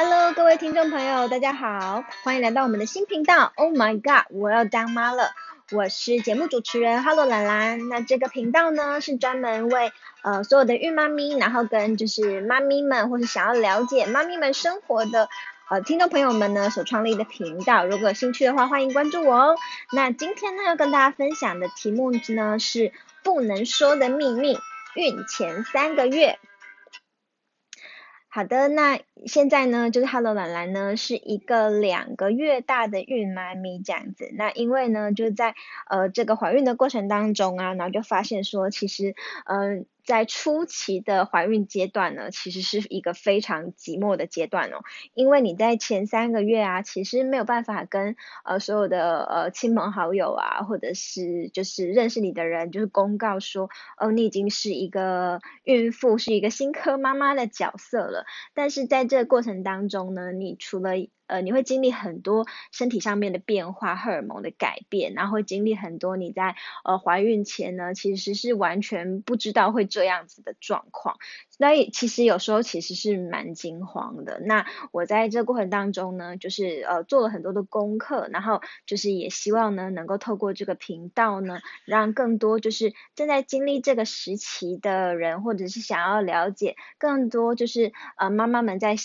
Hello，各位听众朋友，大家好，欢迎来到我们的新频道。Oh my god，我要当妈了！我是节目主持人 Hello 兰兰。那这个频道呢，是专门为呃所有的孕妈咪，然后跟就是妈咪们，或是想要了解妈咪们生活的呃听众朋友们呢所创立的频道。如果有兴趣的话，欢迎关注我哦。那今天呢，要跟大家分享的题目呢是不能说的秘密，孕前三个月。好的，那现在呢，就是 Hello 兰兰呢是一个两个月大的孕妈咪这样子。那因为呢，就在呃这个怀孕的过程当中啊，然后就发现说，其实嗯。在初期的怀孕阶段呢，其实是一个非常寂寞的阶段哦，因为你在前三个月啊，其实没有办法跟呃所有的呃亲朋好友啊，或者是就是认识你的人，就是公告说，哦，你已经是一个孕妇，是一个新科妈妈的角色了。但是在这个过程当中呢，你除了呃，你会经历很多身体上面的变化，荷尔蒙的改变，然后会经历很多你在呃怀孕前呢，其实是完全不知道会这样子的状况，所以其实有时候其实是蛮惊慌的。那我在这过程当中呢，就是呃做了很多的功课，然后就是也希望呢，能够透过这个频道呢，让更多就是正在经历这个时期的人，或者是想要了解更多就是呃妈妈们在。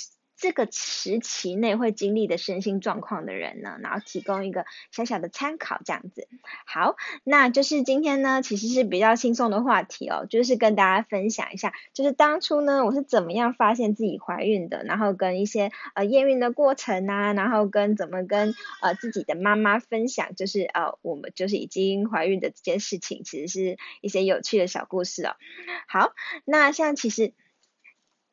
这个时期内会经历的身心状况的人呢，然后提供一个小小的参考，这样子。好，那就是今天呢，其实是比较轻松的话题哦，就是跟大家分享一下，就是当初呢，我是怎么样发现自己怀孕的，然后跟一些呃验孕的过程啊，然后跟怎么跟呃自己的妈妈分享，就是呃我们就是已经怀孕的这件事情，其实是一些有趣的小故事哦。好，那像其实。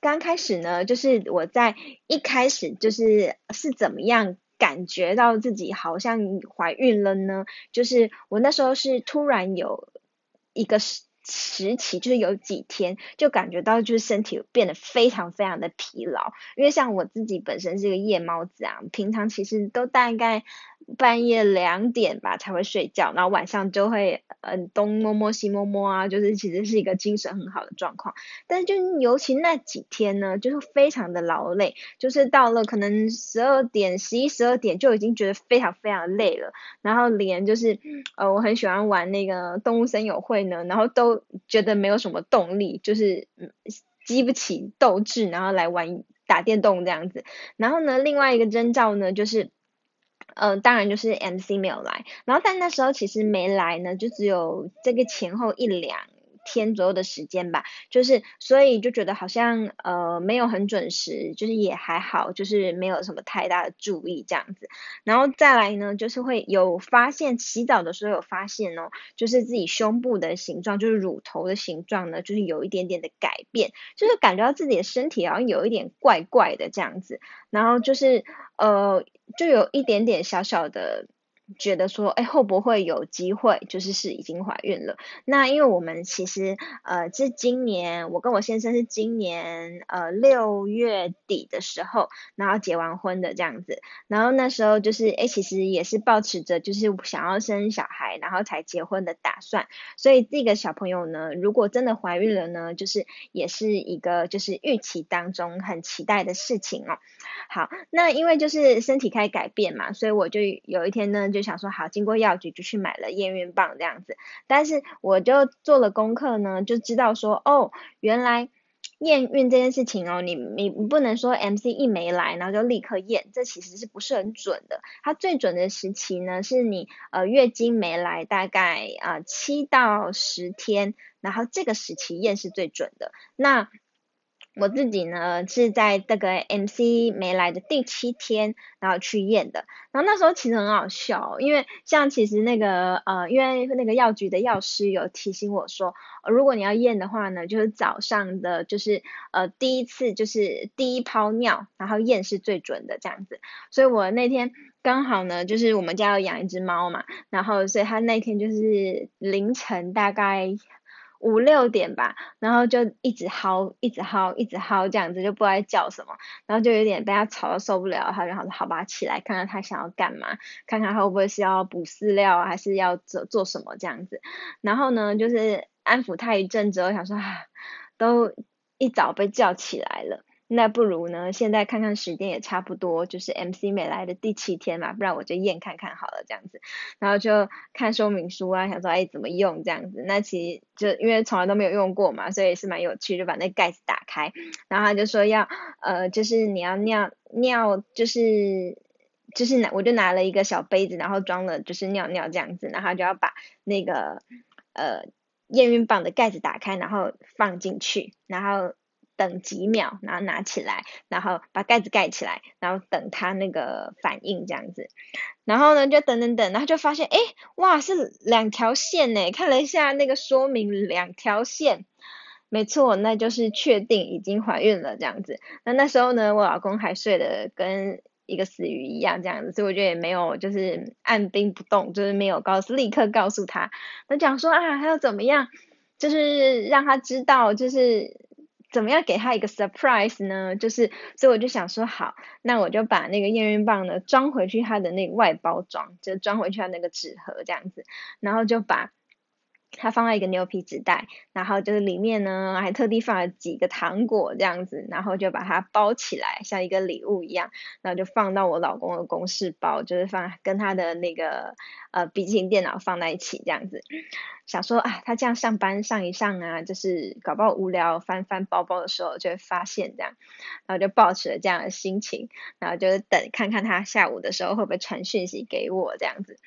刚开始呢，就是我在一开始就是是怎么样感觉到自己好像怀孕了呢？就是我那时候是突然有一个时期，就是有几天就感觉到就是身体变得非常非常的疲劳，因为像我自己本身是个夜猫子啊，平常其实都大概。半夜两点吧才会睡觉，然后晚上就会嗯东摸摸西摸摸啊，就是其实是一个精神很好的状况。但是就尤其那几天呢，就是非常的劳累，就是到了可能十二点、十一、十二点就已经觉得非常非常累了。然后连就是呃我很喜欢玩那个动物森友会呢，然后都觉得没有什么动力，就是激不起斗志，然后来玩打电动这样子。然后呢，另外一个征兆呢就是。嗯，当然就是 MC 没有来，然后但那时候其实没来呢，就只有这个前后一两天左右的时间吧，就是所以就觉得好像呃没有很准时，就是也还好，就是没有什么太大的注意这样子，然后再来呢，就是会有发现洗澡的时候有发现哦，就是自己胸部的形状，就是乳头的形状呢，就是有一点点的改变，就是感觉到自己的身体好像有一点怪怪的这样子，然后就是呃。就有一点点小小的。觉得说，哎，会不会有机会，就是是已经怀孕了？那因为我们其实，呃，是今年，我跟我先生是今年，呃，六月底的时候，然后结完婚的这样子。然后那时候就是，哎，其实也是抱持着就是想要生小孩，然后才结婚的打算。所以这个小朋友呢，如果真的怀孕了呢，就是也是一个就是预期当中很期待的事情哦。好，那因为就是身体开始改变嘛，所以我就有一天呢就。就想说好，经过药局就去买了验孕棒这样子，但是我就做了功课呢，就知道说哦，原来验孕这件事情哦，你你不能说 MC 一没来，然后就立刻验，这其实是不是很准的。它最准的时期呢，是你呃月经没来大概啊七到十天，然后这个时期验是最准的。那我自己呢是在这个 MC 没来的第七天，然后去验的。然后那时候其实很好笑，因为像其实那个呃，因为那个药局的药师有提醒我说，如果你要验的话呢，就是早上的，就是呃第一次就是第一泡尿，然后验是最准的这样子。所以我那天刚好呢，就是我们家要养一只猫嘛，然后所以他那天就是凌晨大概。五六点吧，然后就一直嚎，一直嚎，一直嚎，这样子就不知道叫什么，然后就有点被他吵到受不了，他就好说好吧，起来看看他想要干嘛，看看他会不会是要补饲料，还是要做做什么这样子，然后呢，就是安抚他一阵之后，想说啊，都一早被叫起来了，那不如呢，现在看看时间也差不多，就是 MC 美来的第七天嘛，不然我就验看看好了这样子，然后就看说明书啊，想说哎怎么用这样子，那其实就因为从来都没有用过嘛，所以是蛮有趣，就把那盖子打开，然后他就说要呃就是你要尿尿就是就是拿我就拿了一个小杯子，然后装了就是尿尿这样子，然后就要把那个呃验孕棒的盖子打开，然后放进去，然后。等几秒，然后拿起来，然后把盖子盖起来，然后等它那个反应这样子。然后呢，就等等等，然后就发现，哎，哇，是两条线呢。看了一下那个说明，两条线，没错，那就是确定已经怀孕了这样子。那那时候呢，我老公还睡得跟一个死鱼一样这样子，所以我觉得也没有就是按兵不动，就是没有告诉立刻告诉他。那讲说啊，还要怎么样，就是让他知道，就是。怎么样给他一个 surprise 呢？就是，所以我就想说，好，那我就把那个验孕棒呢装回去它的那个外包装，就装回去它那个纸盒这样子，然后就把。他放在一个牛皮纸袋，然后就是里面呢还特地放了几个糖果这样子，然后就把它包起来，像一个礼物一样，然后就放到我老公的公事包，就是放跟他的那个呃笔记本电脑放在一起这样子，想说啊他这样上班上一上啊，就是搞不好无聊翻翻包包的时候就会发现这样，然后就抱持了这样的心情，然后就是等看看他下午的时候会不会传讯息给我这样子。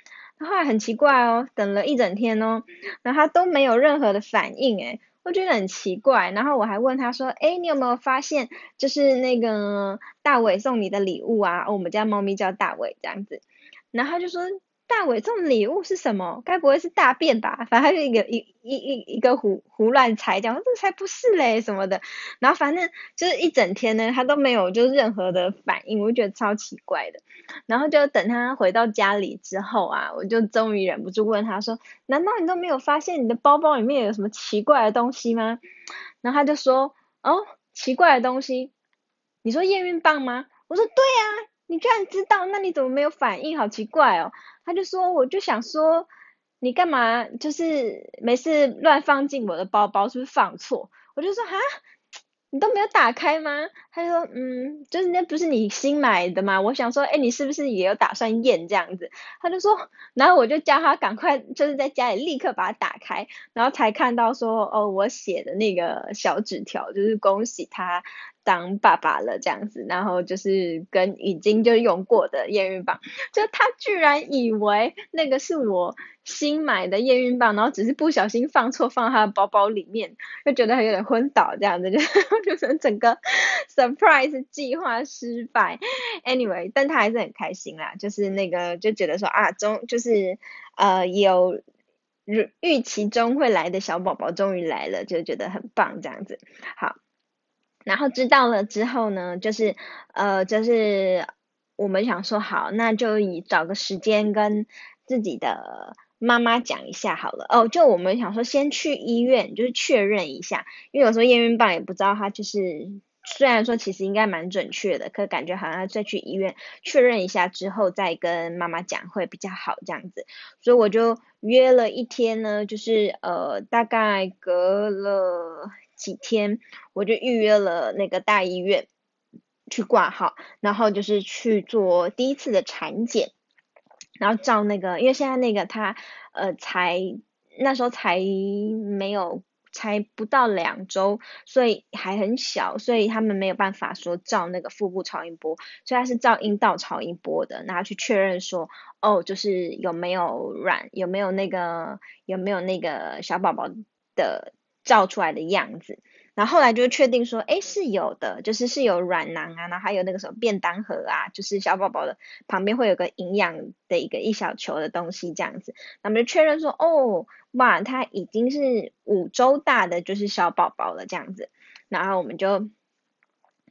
后很奇怪哦，等了一整天哦，然后他都没有任何的反应，诶，我觉得很奇怪。然后我还问他说，哎，你有没有发现，就是那个大伟送你的礼物啊？我们家猫咪叫大伟这样子，然后他就说。大伟送礼物是什么？该不会是大便吧？反正就一个一一一一个胡胡乱猜，讲这才不是嘞什么的。然后反正就是一整天呢，他都没有就任何的反应，我就觉得超奇怪的。然后就等他回到家里之后啊，我就终于忍不住问他说：“难道你都没有发现你的包包里面有什么奇怪的东西吗？”然后他就说：“哦，奇怪的东西，你说验孕棒吗？”我说：“对呀。”你居然知道，那你怎么没有反应？好奇怪哦！他就说，我就想说，你干嘛就是没事乱放进我的包包，是不是放错？我就说哈，你都没有打开吗？他就说，嗯，就是那不是你新买的吗？我想说，哎，你是不是也有打算验这样子？他就说，然后我就叫他赶快就是在家里立刻把它打开，然后才看到说，哦，我写的那个小纸条，就是恭喜他。当爸爸了这样子，然后就是跟已经就用过的验孕棒，就他居然以为那个是我新买的验孕棒，然后只是不小心放错放他的包包里面，就觉得他有点昏倒这样子，就 就是整个 surprise 计划失败。Anyway，但他还是很开心啦，就是那个就觉得说啊，终就是呃有预预期中会来的小宝宝终于来了，就觉得很棒这样子。好。然后知道了之后呢，就是呃，就是我们想说好，那就以找个时间跟自己的妈妈讲一下好了。哦，就我们想说先去医院，就是确认一下，因为有时候验孕棒也不知道它就是，虽然说其实应该蛮准确的，可感觉好像再去医院确认一下之后再跟妈妈讲会比较好这样子。所以我就约了一天呢，就是呃，大概隔了。几天我就预约了那个大医院去挂号，然后就是去做第一次的产检，然后照那个，因为现在那个他呃才那时候才没有才不到两周，所以还很小，所以他们没有办法说照那个腹部超音波，所以他是照阴道超音波的，然后去确认说哦，就是有没有卵，有没有那个有没有那个小宝宝的。照出来的样子，然后后来就确定说，哎，是有的，就是是有软囊啊，然后还有那个什么便当盒啊，就是小宝宝的旁边会有个营养的一个一小球的东西这样子，那么就确认说，哦，哇，他已经是五周大的就是小宝宝了这样子，然后我们就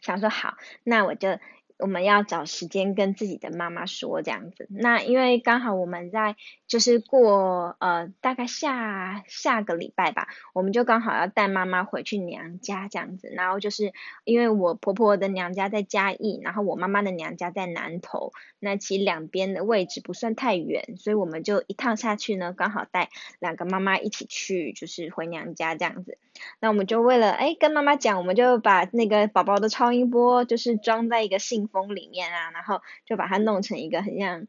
想说好，那我就。我们要找时间跟自己的妈妈说这样子。那因为刚好我们在就是过呃大概下下个礼拜吧，我们就刚好要带妈妈回去娘家这样子。然后就是因为我婆婆的娘家在嘉义，然后我妈妈的娘家在南投，那其实两边的位置不算太远，所以我们就一趟下去呢，刚好带两个妈妈一起去，就是回娘家这样子。那我们就为了哎跟妈妈讲，我们就把那个宝宝的超音波就是装在一个信封里面啊，然后就把它弄成一个很像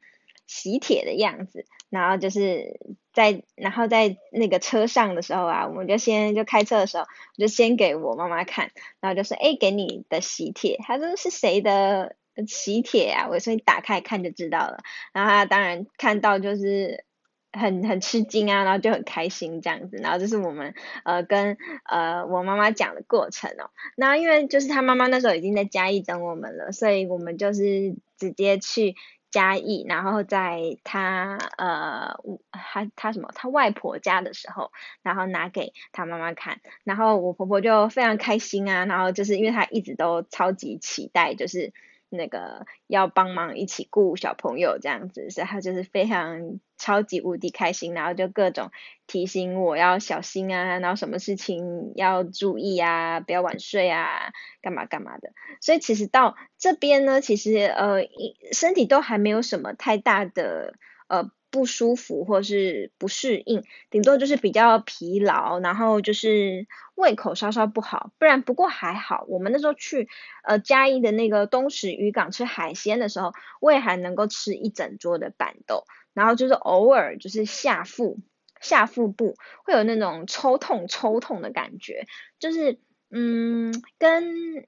喜帖的样子，然后就是在然后在那个车上的时候啊，我们就先就开车的时候，我就先给我妈妈看，然后就说哎给你的喜帖，他说是谁的喜帖啊？我说你打开看就知道了，然后他当然看到就是。很很吃惊啊，然后就很开心这样子，然后这是我们呃跟呃我妈妈讲的过程哦。那因为就是他妈妈那时候已经在嘉义等我们了，所以我们就是直接去嘉义，然后在他呃他他什么他外婆家的时候，然后拿给他妈妈看，然后我婆婆就非常开心啊，然后就是因为她一直都超级期待，就是。那个要帮忙一起顾小朋友这样子，所以他就是非常超级无敌开心，然后就各种提醒我要小心啊，然后什么事情要注意啊，不要晚睡啊，干嘛干嘛的。所以其实到这边呢，其实呃身体都还没有什么太大的呃。不舒服或是不适应，顶多就是比较疲劳，然后就是胃口稍稍不好，不然不过还好。我们那时候去呃嘉义的那个东石渔港吃海鲜的时候，胃还能够吃一整桌的板豆，然后就是偶尔就是下腹下腹部会有那种抽痛抽痛的感觉，就是嗯跟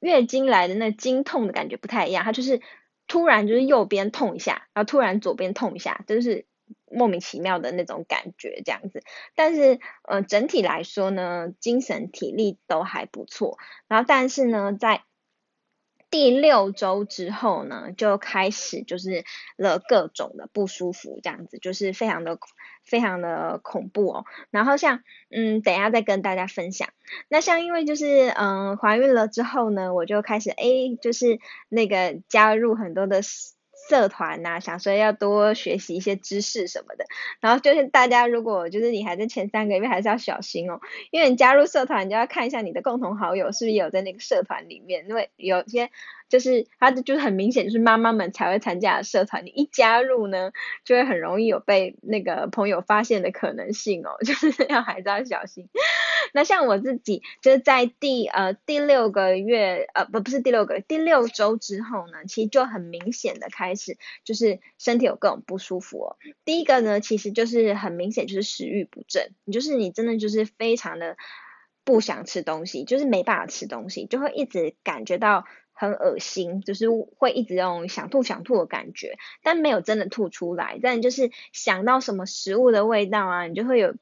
月经来的那经痛的感觉不太一样，它就是。突然就是右边痛一下，然后突然左边痛一下，就是莫名其妙的那种感觉这样子。但是呃整体来说呢，精神体力都还不错。然后但是呢，在第六周之后呢，就开始就是了各种的不舒服，这样子就是非常的非常的恐怖哦。然后像嗯，等一下再跟大家分享。那像因为就是嗯怀孕了之后呢，我就开始哎就是那个加入很多的。社团呐，想说要多学习一些知识什么的，然后就是大家如果就是你还在前三个月，还是要小心哦，因为你加入社团，你就要看一下你的共同好友是不是有在那个社团里面，因为有些。就是他就是很明显就是妈妈们才会参加的社团，你一加入呢，就会很容易有被那个朋友发现的可能性哦，就是要还是要小心。那像我自己就是在第呃第六个月呃不不是第六个第六周之后呢，其实就很明显的开始就是身体有各种不舒服哦。第一个呢，其实就是很明显就是食欲不振，你就是你真的就是非常的不想吃东西，就是没办法吃东西，就会一直感觉到。很恶心，就是会一直用想吐想吐的感觉，但没有真的吐出来。但就是想到什么食物的味道啊，你就会有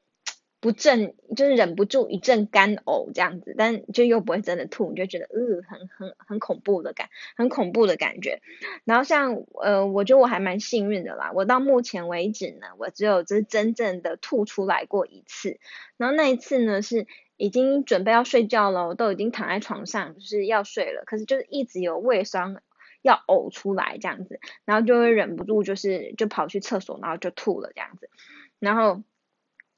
不正，就是忍不住一阵干呕这样子，但就又不会真的吐，你就觉得呃很很很恐怖的感，很恐怖的感觉。然后像呃，我觉得我还蛮幸运的啦，我到目前为止呢，我只有就是真正的吐出来过一次，然后那一次呢是。已经准备要睡觉了，我都已经躺在床上，就是要睡了。可是就是一直有胃酸要呕出来这样子，然后就会忍不住就是就跑去厕所，然后就吐了这样子，然后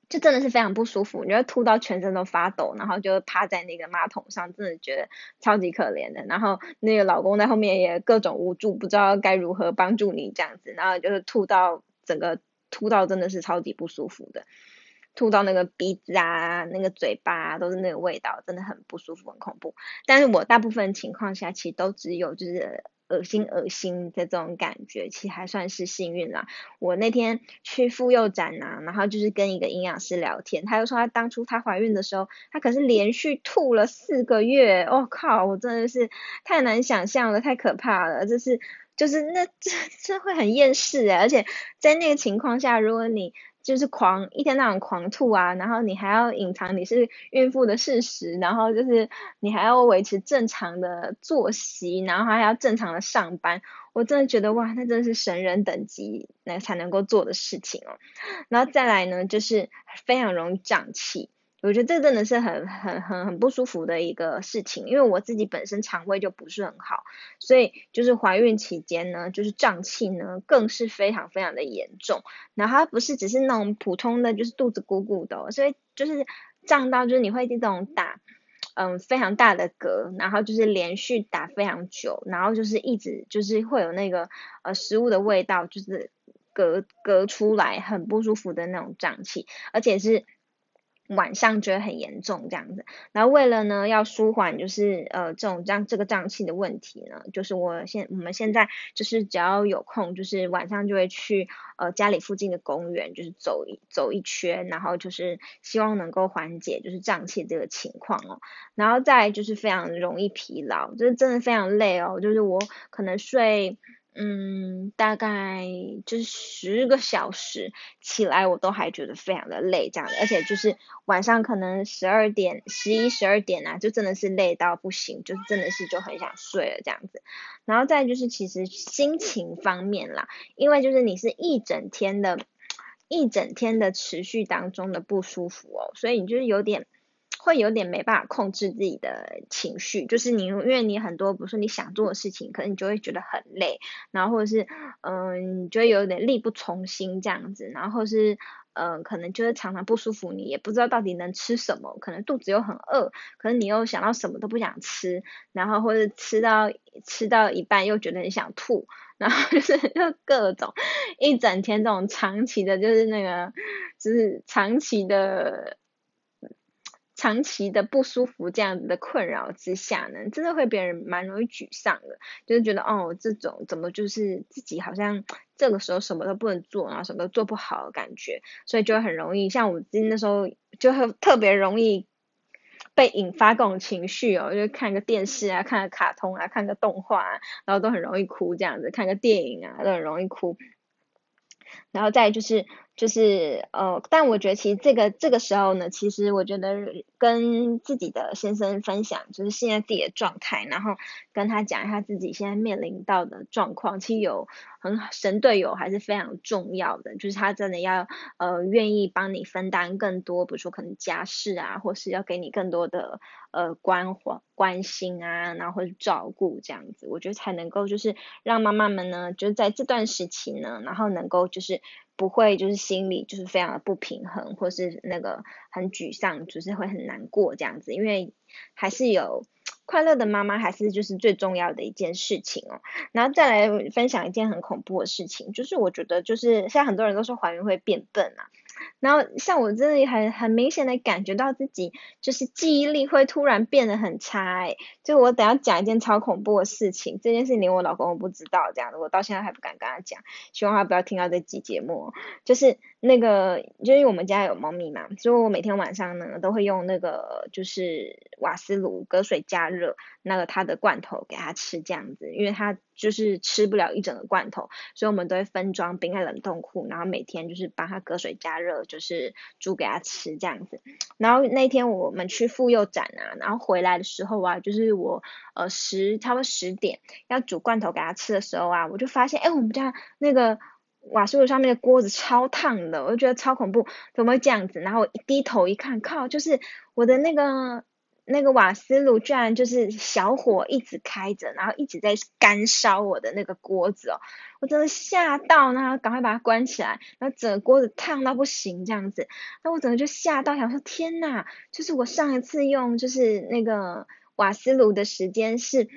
就真的是非常不舒服，你会吐到全身都发抖，然后就趴在那个马桶上，真的觉得超级可怜的。然后那个老公在后面也各种无助，不知道该如何帮助你这样子，然后就是吐到整个吐到真的是超级不舒服的。吐到那个鼻子啊，那个嘴巴都是那个味道，真的很不舒服，很恐怖。但是我大部分情况下其实都只有就是恶心恶心的这种感觉，其实还算是幸运啦。我那天去妇幼展呐，然后就是跟一个营养师聊天，他就说他当初他怀孕的时候，他可是连续吐了四个月，我靠，我真的是太难想象了，太可怕了，就是就是那这这会很厌世哎，而且在那个情况下，如果你就是狂一天到晚狂吐啊，然后你还要隐藏你是孕妇的事实，然后就是你还要维持正常的作息，然后还要正常的上班，我真的觉得哇，那真的是神人等级那才能够做的事情哦。然后再来呢，就是非常容易胀气，我觉得这真的是很很很很不舒服的一个事情，因为我自己本身肠胃就不是很好，所以就是怀孕期间呢，就是胀气呢更是非常非常的严重。然后它不是只是那种普通的，就是肚子鼓鼓的，所以就是胀到就是你会这种打嗯非常大的嗝，然后就是连续打非常久，然后就是一直就是会有那个呃食物的味道，就是嗝嗝出来很不舒服的那种胀气，而且是。晚上觉得很严重这样子，然后为了呢要舒缓就是呃这种胀这个胀气的问题呢，就是我现我们现在就是只要有空，就是晚上就会去呃家里附近的公园就是走一走一圈，然后就是希望能够缓解就是胀气这个情况哦，然后再就是非常容易疲劳，就是真的非常累哦，就是我可能睡。嗯，大概就是十个小时起来，我都还觉得非常的累，这样的，而且就是晚上可能十二点、十一、十二点啊，就真的是累到不行，就是真的是就很想睡了这样子。然后再就是其实心情方面啦，因为就是你是一整天的，一整天的持续当中的不舒服哦，所以你就是有点。会有点没办法控制自己的情绪，就是你因为你很多，比如说你想做的事情，可能你就会觉得很累，然后或者是嗯，你觉得有点力不从心这样子，然后是嗯，可能就是常常不舒服，你也不知道到底能吃什么，可能肚子又很饿，可能你又想到什么都不想吃，然后或者吃到吃到一半又觉得很想吐，然后 就是就各种一整天这种长期的，就是那个就是长期的。长期的不舒服这样子的困扰之下呢，真的会别人蛮容易沮丧的，就是觉得哦，这种怎么就是自己好像 这个时候什么都不能做，然后什么都做不好感觉，所以就很容易像我今天那时候就会特别容易被引发各种情绪哦，就看个电视啊，看个卡通啊，看个动画，啊，然后都很容易哭这样子，看个电影啊都很容易哭，然后再就是。就是呃，但我觉得其实这个这个时候呢，其实我觉得跟自己的先生分享，就是现在自己的状态，然后跟他讲一下自己现在面临到的状况，其实有很神队友还是非常重要的，就是他真的要呃愿意帮你分担更多，比如说可能家事啊，或是要给你更多的呃关怀关心啊，然后或者照顾这样子，我觉得才能够就是让妈妈们呢，就是在这段时期呢，然后能够就是。不会，就是心里就是非常的不平衡，或是那个很沮丧，就是会很难过这样子，因为还是有快乐的妈妈，还是就是最重要的一件事情哦。然后再来分享一件很恐怖的事情，就是我觉得就是现在很多人都说怀孕会变笨啊。然后像我这里很很明显的感觉到自己就是记忆力会突然变得很差哎，就我等下讲一件超恐怖的事情，这件事连我老公都不知道这样子，我到现在还不敢跟他讲，希望他不要听到这集节目，就是。那个，就因为我们家有猫咪嘛，所以我每天晚上呢都会用那个就是瓦斯炉隔水加热那个它的罐头给它吃这样子，因为它就是吃不了一整个罐头，所以我们都会分装冰在冷冻库，然后每天就是帮它隔水加热，就是煮给它吃这样子。然后那天我们去妇幼展啊，然后回来的时候啊，就是我呃十差不多十点要煮罐头给它吃的时候啊，我就发现哎我们家那个。瓦斯炉上面的锅子超烫的，我就觉得超恐怖，怎么会这样子？然后我一低头一看，靠，就是我的那个那个瓦斯炉居然就是小火一直开着，然后一直在干烧我的那个锅子哦，我真的吓到，然后赶快把它关起来，然后整个锅子烫到不行这样子，那我整个就吓到，想说天呐，就是我上一次用就是那个瓦斯炉的时间是。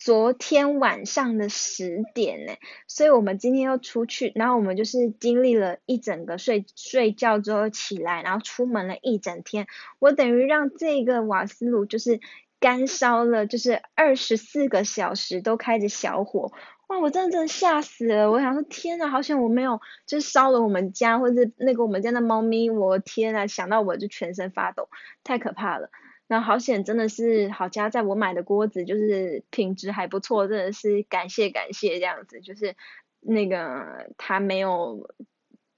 昨天晚上的十点呢，所以我们今天又出去，然后我们就是经历了一整个睡睡觉之后起来，然后出门了一整天，我等于让这个瓦斯炉就是干烧了，就是二十四个小时都开着小火，哇，我真的真的吓死了，我想说天呐，好像我没有就是烧了我们家或者那个我们家的猫咪，我天呐，想到我就全身发抖，太可怕了。那好险，真的是好家在我买的锅子就是品质还不错，真的是感谢感谢这样子，就是那个它没有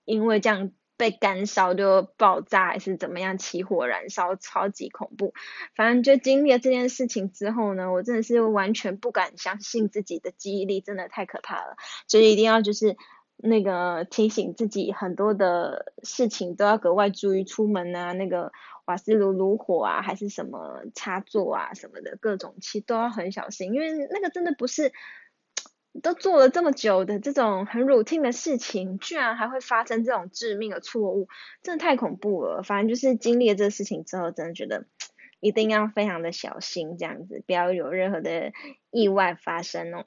因为这样被干烧就爆炸还是怎么样起火燃烧，超级恐怖。反正就经历了这件事情之后呢，我真的是完全不敢相信自己的记忆力真的太可怕了，所以一定要就是。那个提醒自己很多的事情都要格外注意，出门啊，那个瓦斯炉炉火啊，还是什么插座啊什么的各种，其实都要很小心，因为那个真的不是都做了这么久的这种很 routine 的事情，居然还会发生这种致命的错误，真的太恐怖了。反正就是经历了这个事情之后，真的觉得一定要非常的小心，这样子不要有任何的意外发生哦。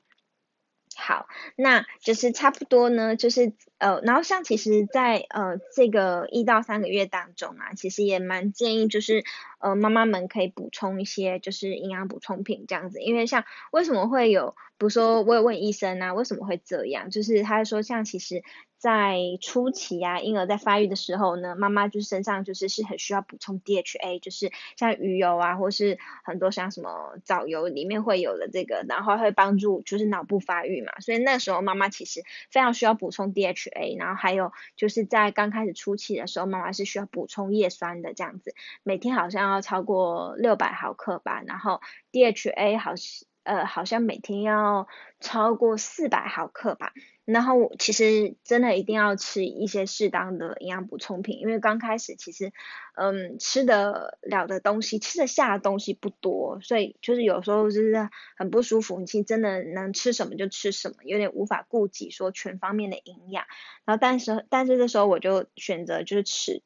好，那就是差不多呢，就是呃，然后像其实，在呃这个一到三个月当中啊，其实也蛮建议就是呃妈妈们可以补充一些就是营养补充品这样子，因为像为什么会有，比如说我有问医生啊，为什么会这样，就是他说像其实。在初期啊，婴儿在发育的时候呢，妈妈就是身上就是是很需要补充 DHA，就是像鱼油啊，或是很多像什么藻油里面会有的这个，然后会帮助就是脑部发育嘛，所以那时候妈妈其实非常需要补充 DHA，然后还有就是在刚开始初期的时候，妈妈是需要补充叶酸的这样子，每天好像要超过六百毫克吧，然后 DHA 好像呃好像每天要超过四百毫克吧。然后其实真的一定要吃一些适当的营养补充品，因为刚开始其实，嗯，吃得了的东西，吃得下的东西不多，所以就是有时候就是很不舒服。你其实真的能吃什么就吃什么，有点无法顾及说全方面的营养。然后但是但是这时候我就选择就是吃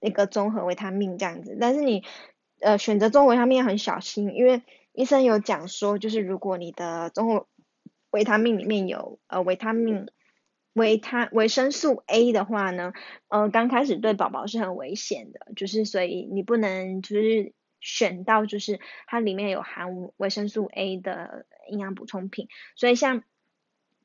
那个综合维他命这样子。但是你呃选择综合维他命很小心，因为医生有讲说，就是如果你的综合维他命里面有呃维他命维他维生素 A 的话呢，呃刚开始对宝宝是很危险的，就是所以你不能就是选到就是它里面有含维生素 A 的营养补充品，所以像。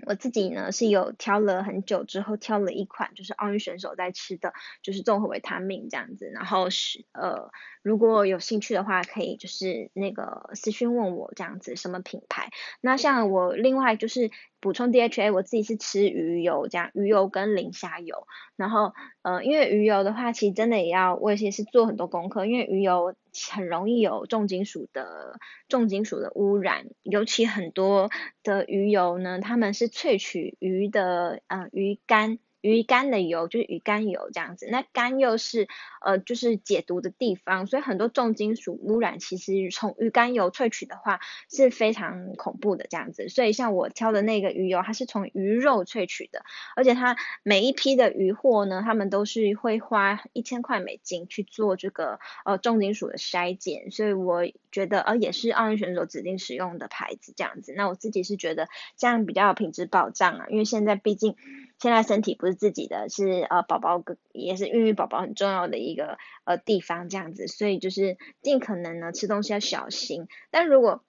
我自己呢是有挑了很久之后挑了一款，就是奥运选手在吃的，就是综合维他命这样子。然后是呃，如果有兴趣的话，可以就是那个私讯问我这样子什么品牌。那像我另外就是补充 DHA，我自己是吃鱼油这样，鱼油跟磷虾油。然后呃，因为鱼油的话，其实真的也要我也是做很多功课，因为鱼油。很容易有重金属的重金属的污染，尤其很多的鱼油呢，他们是萃取鱼的呃鱼肝。鱼肝的油就是鱼肝油这样子，那肝又是呃就是解毒的地方，所以很多重金属污染其实从鱼肝油萃取的话是非常恐怖的这样子。所以像我挑的那个鱼油，它是从鱼肉萃取的，而且它每一批的鱼货呢，他们都是会花一千块美金去做这个呃重金属的筛检，所以我觉得呃也是奥运选手指定使用的牌子这样子。那我自己是觉得这样比较有品质保障啊，因为现在毕竟。现在身体不是自己的，是呃宝宝也是孕育宝宝很重要的一个呃地方这样子，所以就是尽可能呢吃东西要小心。但如果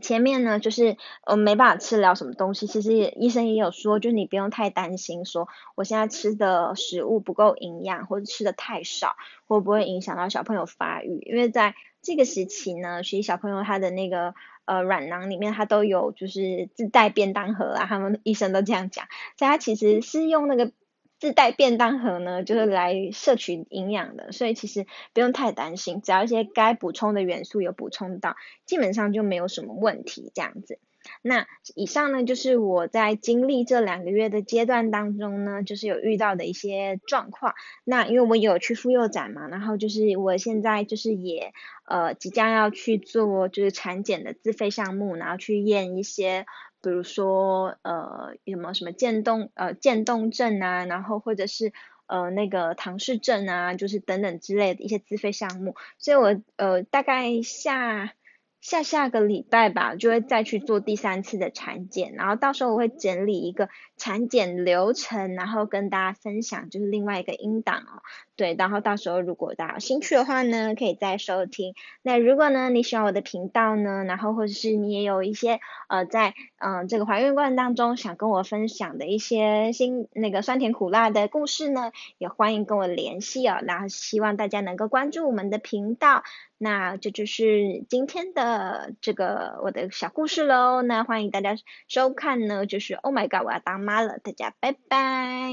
前面呢就是呃没办法吃了什么东西，其实医生也有说，就你不用太担心，说我现在吃的食物不够营养，或者吃的太少，会不会影响到小朋友发育？因为在这个时期呢，其实小朋友他的那个。呃，软囊里面他都有，就是自带便当盒啊，他们医生都这样讲，所以他其实是用那个自带便当盒呢，就是来摄取营养的，所以其实不用太担心，只要一些该补充的元素有补充到，基本上就没有什么问题这样子。那以上呢，就是我在经历这两个月的阶段当中呢，就是有遇到的一些状况。那因为我有去妇幼展嘛，然后就是我现在就是也呃即将要去做就是产检的自费项目，然后去验一些，比如说呃有没有什么渐冻呃渐冻症啊，然后或者是呃那个唐氏症啊，就是等等之类的一些自费项目。所以我呃大概下。下下个礼拜吧，就会再去做第三次的产检，然后到时候我会整理一个产检流程，然后跟大家分享，就是另外一个音档哦。对，然后到时候如果大家有兴趣的话呢，可以再收听。那如果呢你喜欢我的频道呢，然后或者是你也有一些呃在嗯这个怀孕过程当中想跟我分享的一些新那个酸甜苦辣的故事呢，也欢迎跟我联系哦。然后希望大家能够关注我们的频道。那这就是今天的这个我的小故事喽。那欢迎大家收看呢，就是 Oh my God，我要当妈了，大家拜拜。